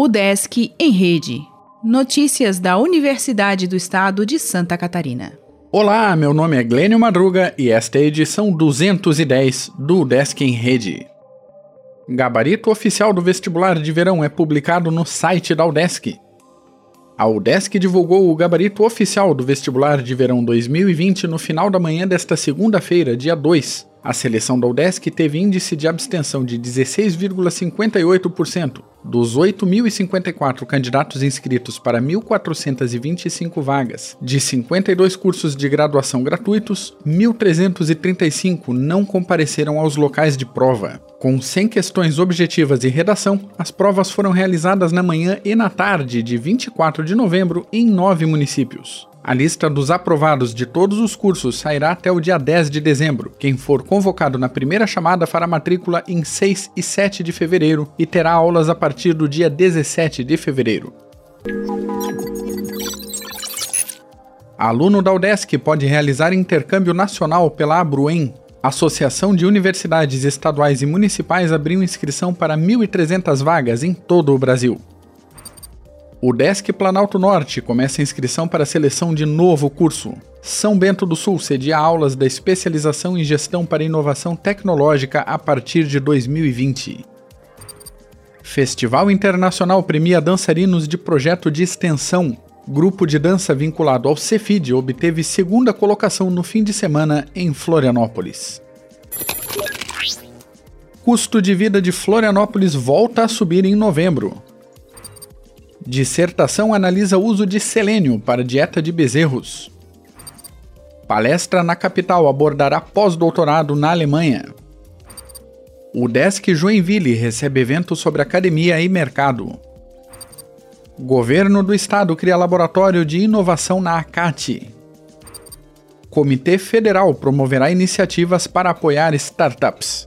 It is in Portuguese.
O Desk em Rede. Notícias da Universidade do Estado de Santa Catarina. Olá, meu nome é Glênio Madruga e esta é a edição 210 do Desk em Rede. Gabarito oficial do vestibular de verão é publicado no site da UDESC. A UDESC divulgou o gabarito oficial do vestibular de verão 2020 no final da manhã desta segunda-feira, dia 2. A seleção da UDESC teve índice de abstenção de 16,58%. Dos 8.054 candidatos inscritos para 1.425 vagas de 52 cursos de graduação gratuitos, 1.335 não compareceram aos locais de prova. Com 100 questões objetivas e redação, as provas foram realizadas na manhã e na tarde de 24 de novembro em nove municípios. A lista dos aprovados de todos os cursos sairá até o dia 10 de dezembro. Quem for convocado na primeira chamada fará matrícula em 6 e 7 de fevereiro e terá aulas a partir do dia 17 de fevereiro. Aluno da UDESC pode realizar intercâmbio nacional pela Abruen. A Associação de Universidades Estaduais e Municipais abriu inscrição para 1.300 vagas em todo o Brasil. O Desk Planalto Norte começa a inscrição para a seleção de novo curso. São Bento do Sul cedia aulas da especialização em gestão para inovação tecnológica a partir de 2020. Festival Internacional premia dançarinos de projeto de extensão. Grupo de dança vinculado ao Cefid obteve segunda colocação no fim de semana em Florianópolis. Custo de vida de Florianópolis volta a subir em novembro. Dissertação analisa uso de selênio para dieta de bezerros. Palestra na capital abordará pós-doutorado na Alemanha. O Desk Joinville recebe evento sobre academia e mercado. Governo do Estado cria laboratório de inovação na ACAT. Comitê Federal promoverá iniciativas para apoiar startups.